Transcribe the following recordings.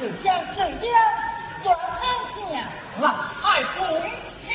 是将是将，转山向老太公下。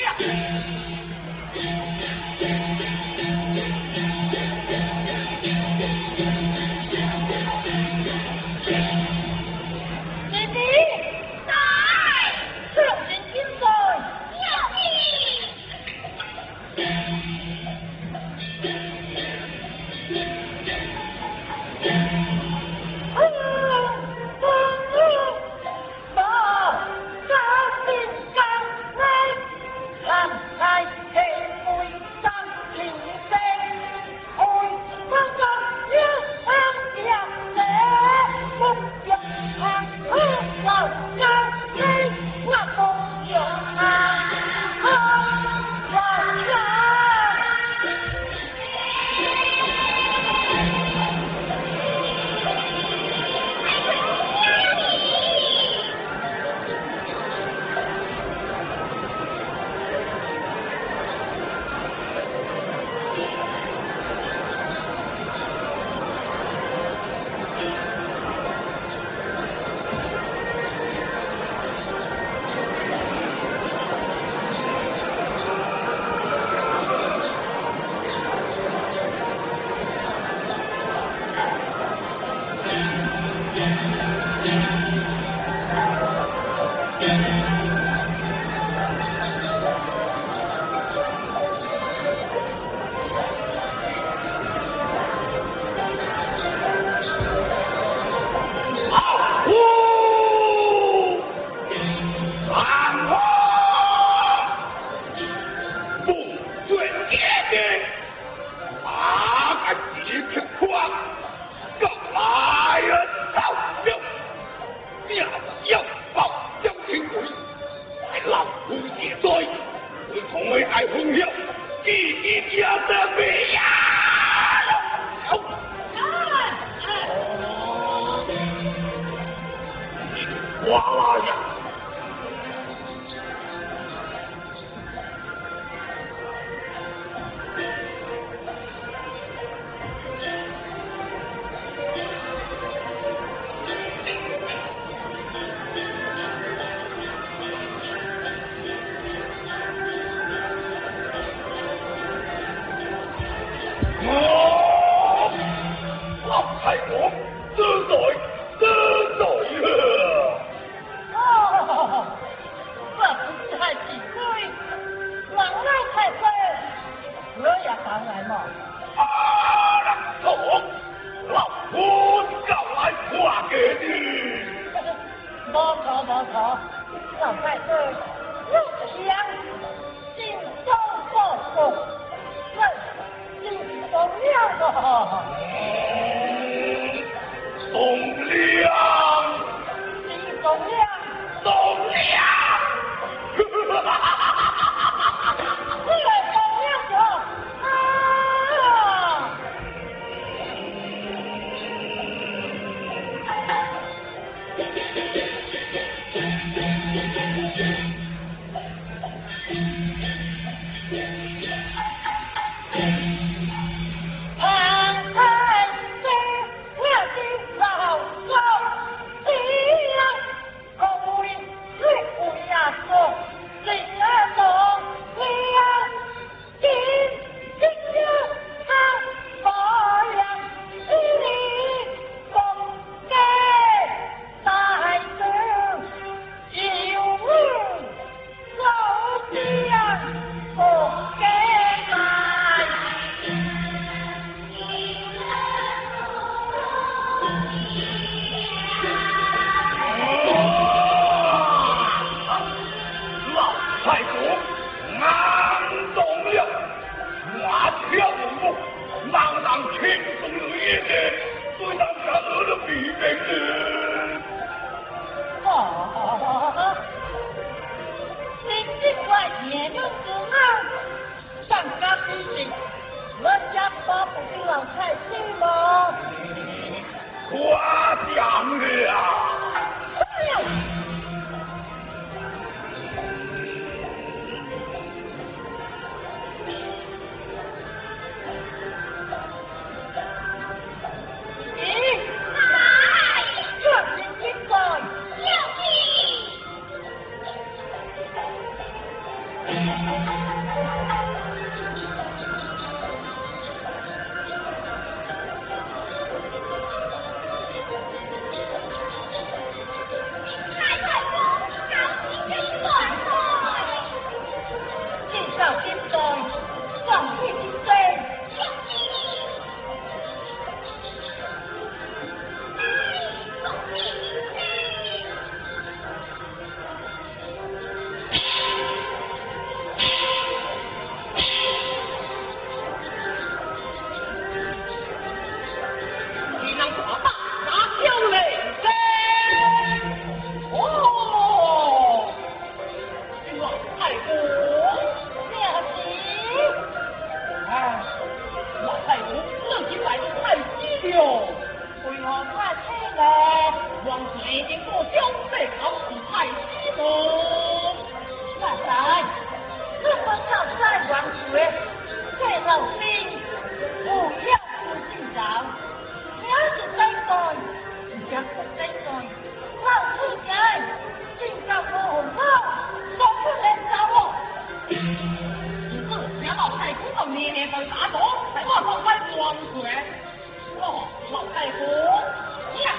我，就是。双拳，哦，老太婆，呀！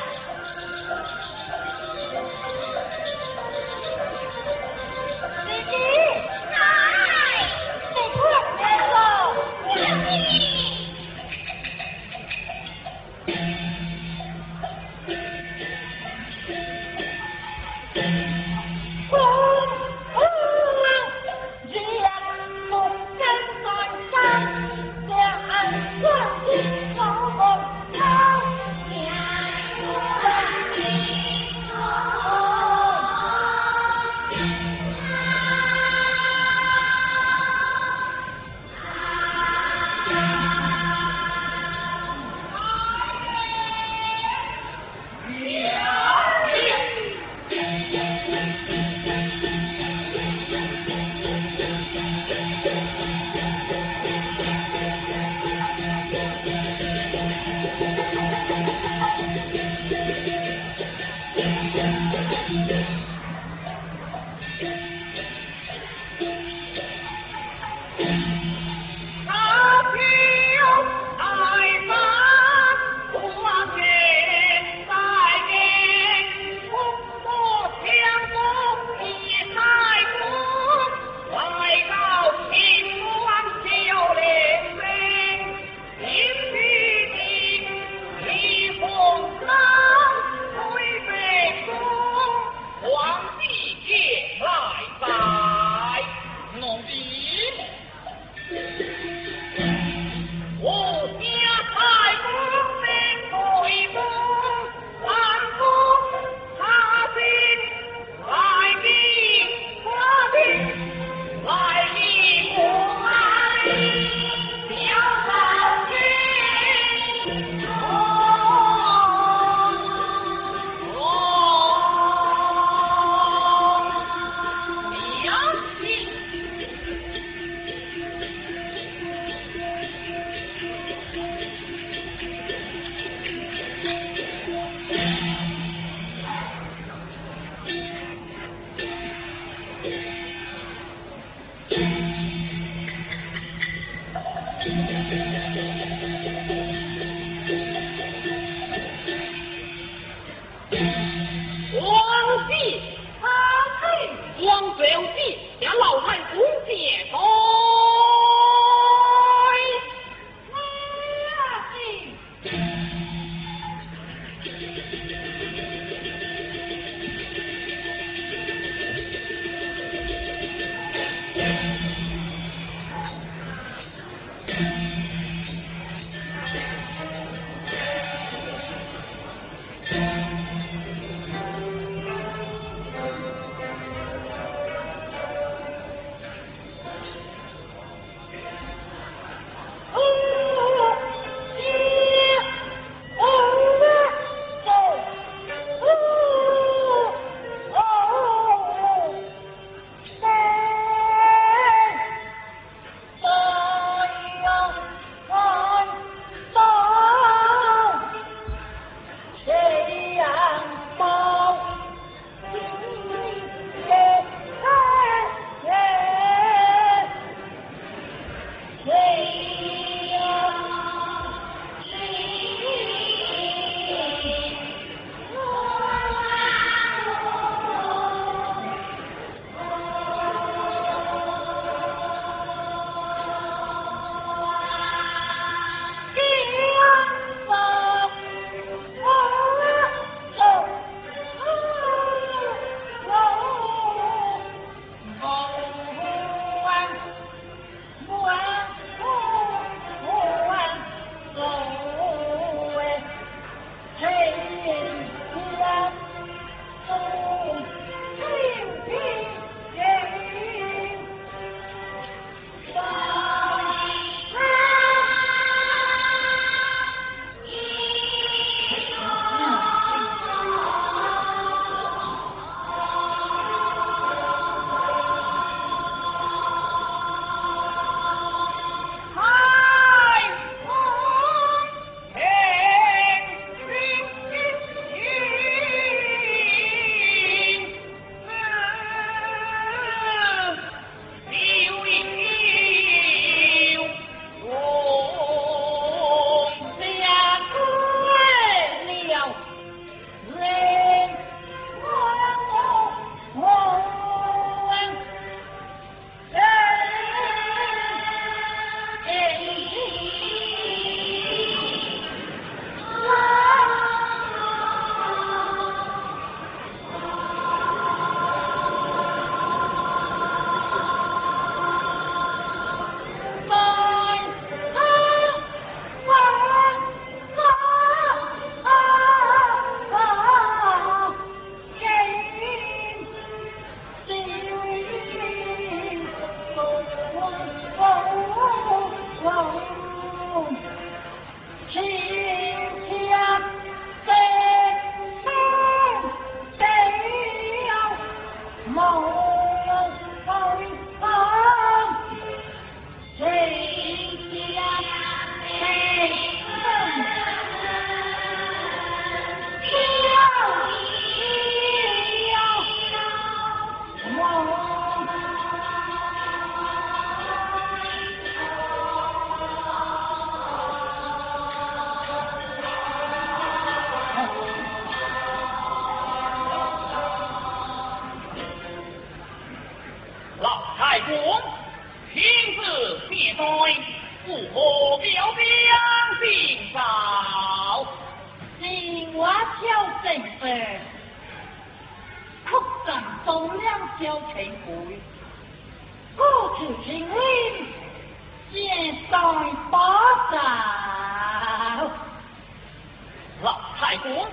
王帝，他、啊、嘿，王帝姐，老太公接风。老太公，亲自谢罪，不可表彰尽早。我叫正常，哭丧东梁小千岁，故求请令，现在八早。老太公，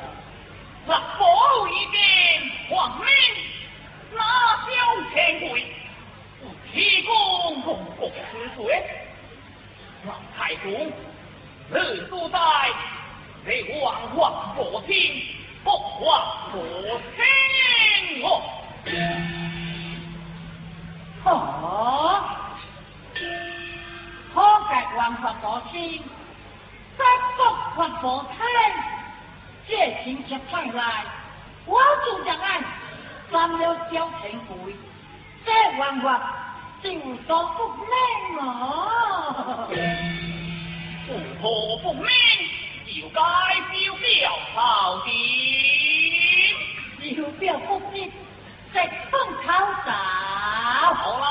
那府已边皇命，那小千岁。提供公共之罪。老太公，日都在。你王王不听，不王不听我。哦，可该王法不听，三不王不听，这情节上来，我就将案斩了焦廷贵，这王法就说不明了。不破不明。就该表表头点，表表不明，直奉朝奏。好啦，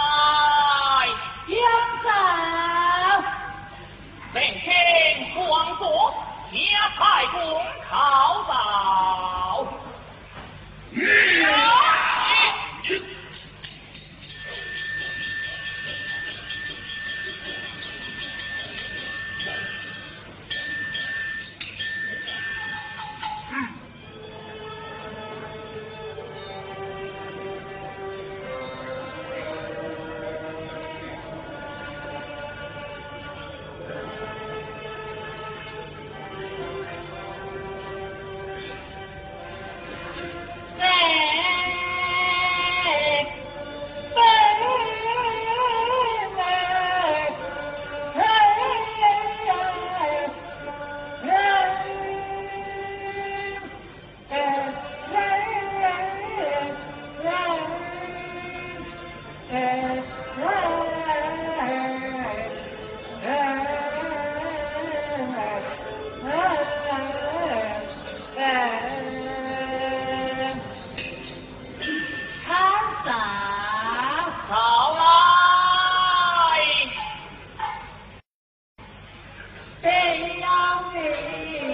baby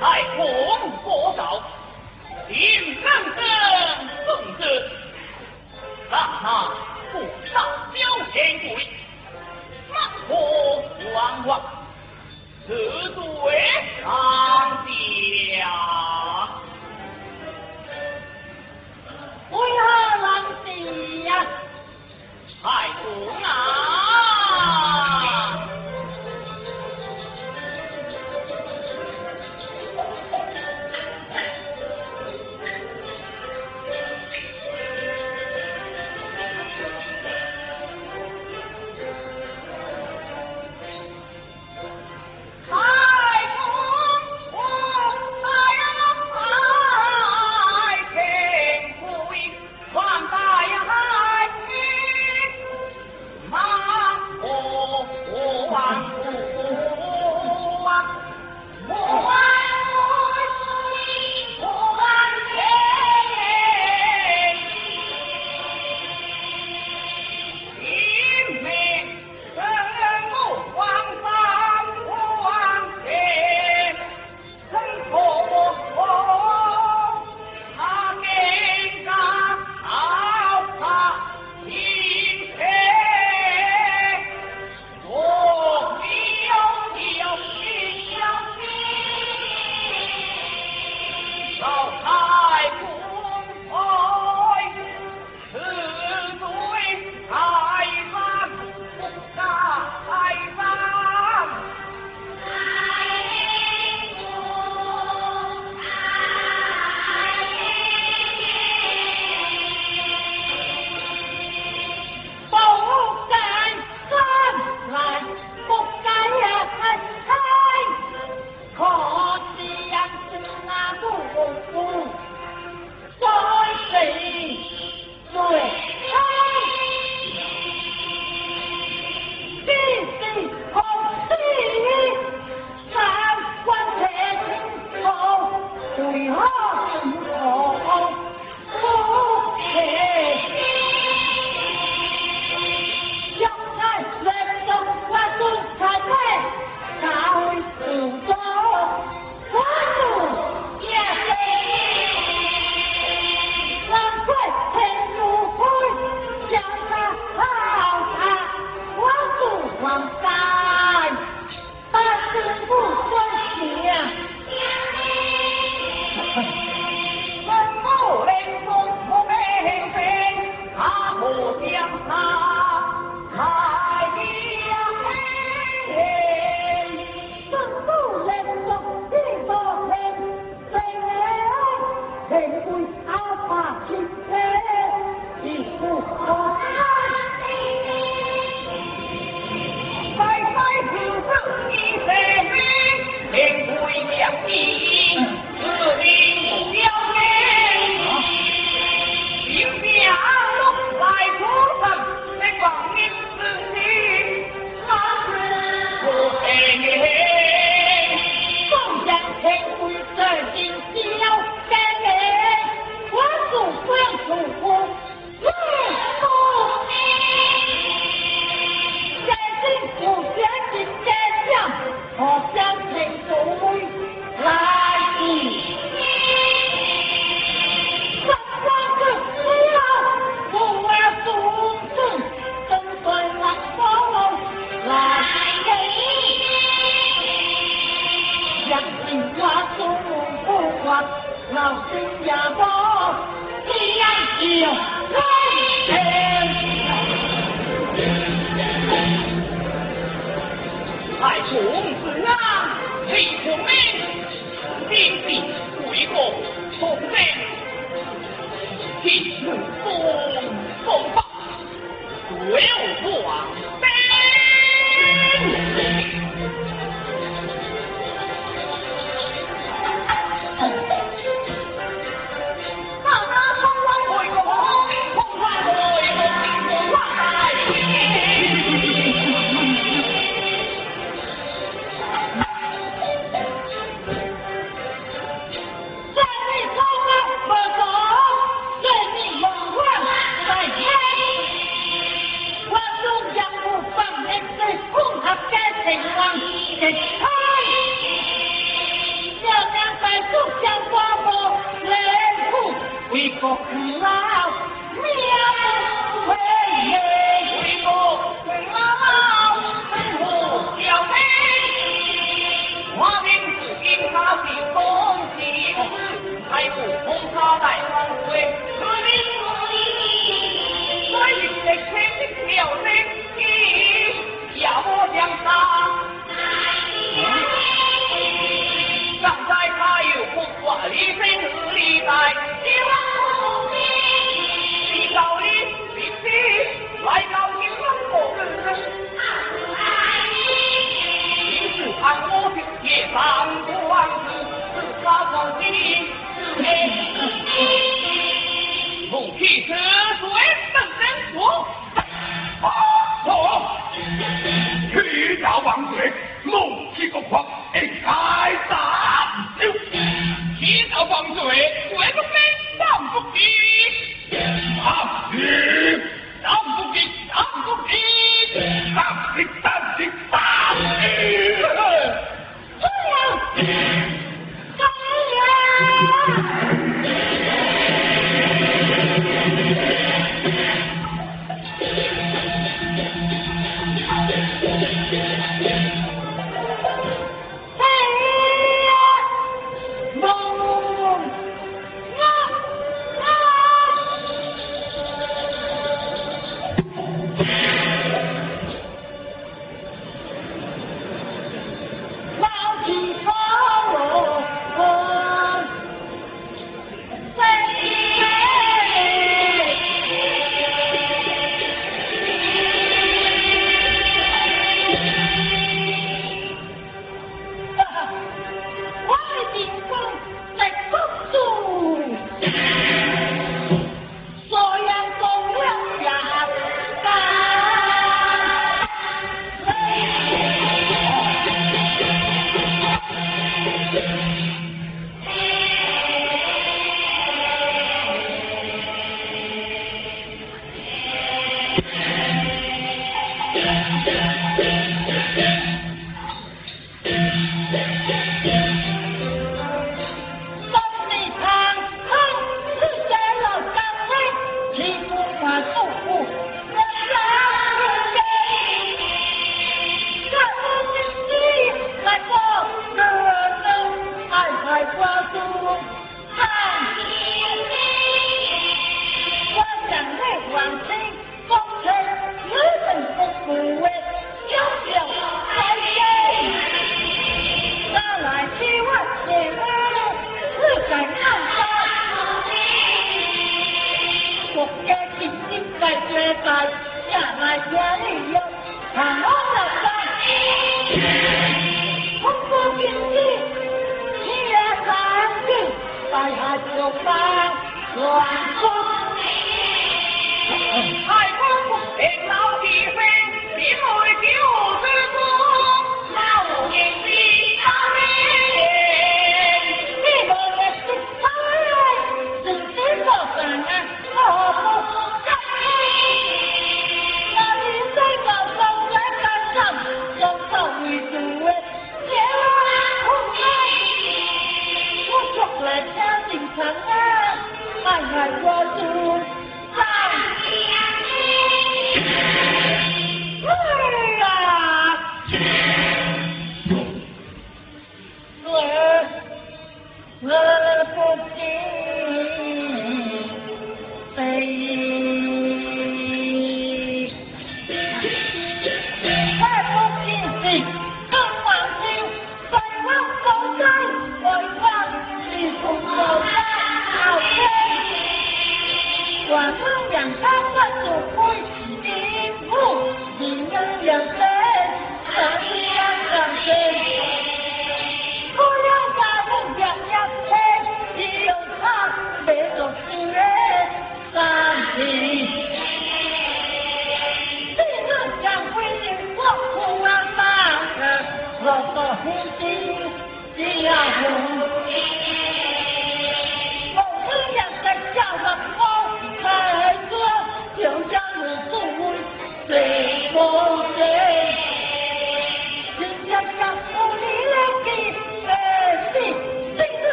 太公国少，定能生宋子，让他不上交天贵，马虎王王，此罪上下。为何难敌呀？太公啊！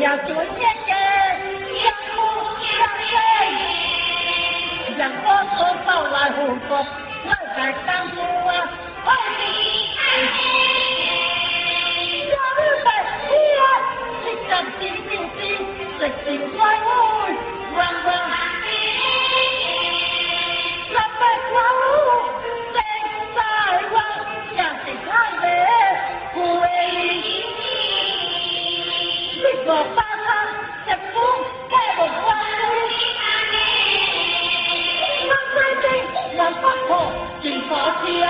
要做年人，相互相认，让我说到来后果，见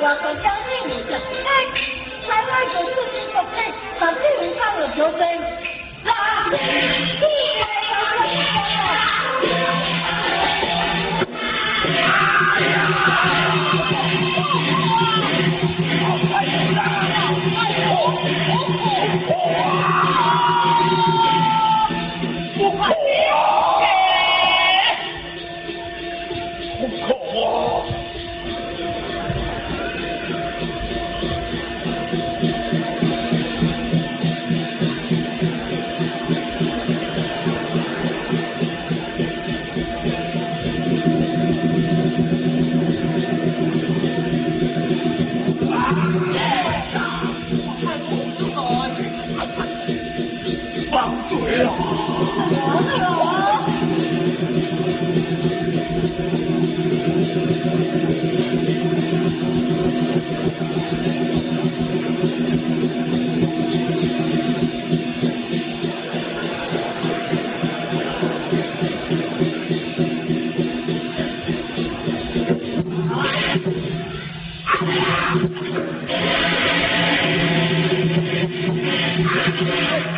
我朝夕，三我 Thank you.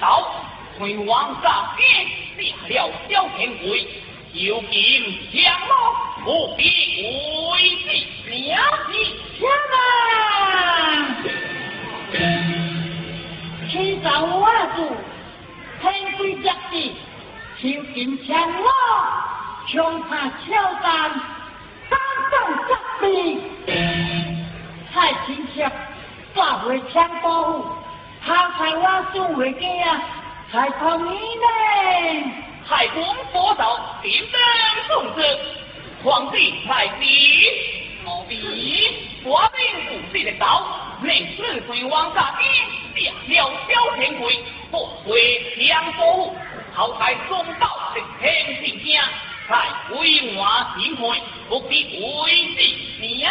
见照顾我夫，直接都爱上我。天规则地，求金强我穷他挑担，担当责备，太亲切，发挥强保护，他才我做为啊，才同意呢。太公佛道，点灯送子，皇帝太子，毛笔。华明不死的刀，令四岁王大兵下了小天贵，不会相保护，后台中道是天平家，在规划新会，不必为之名家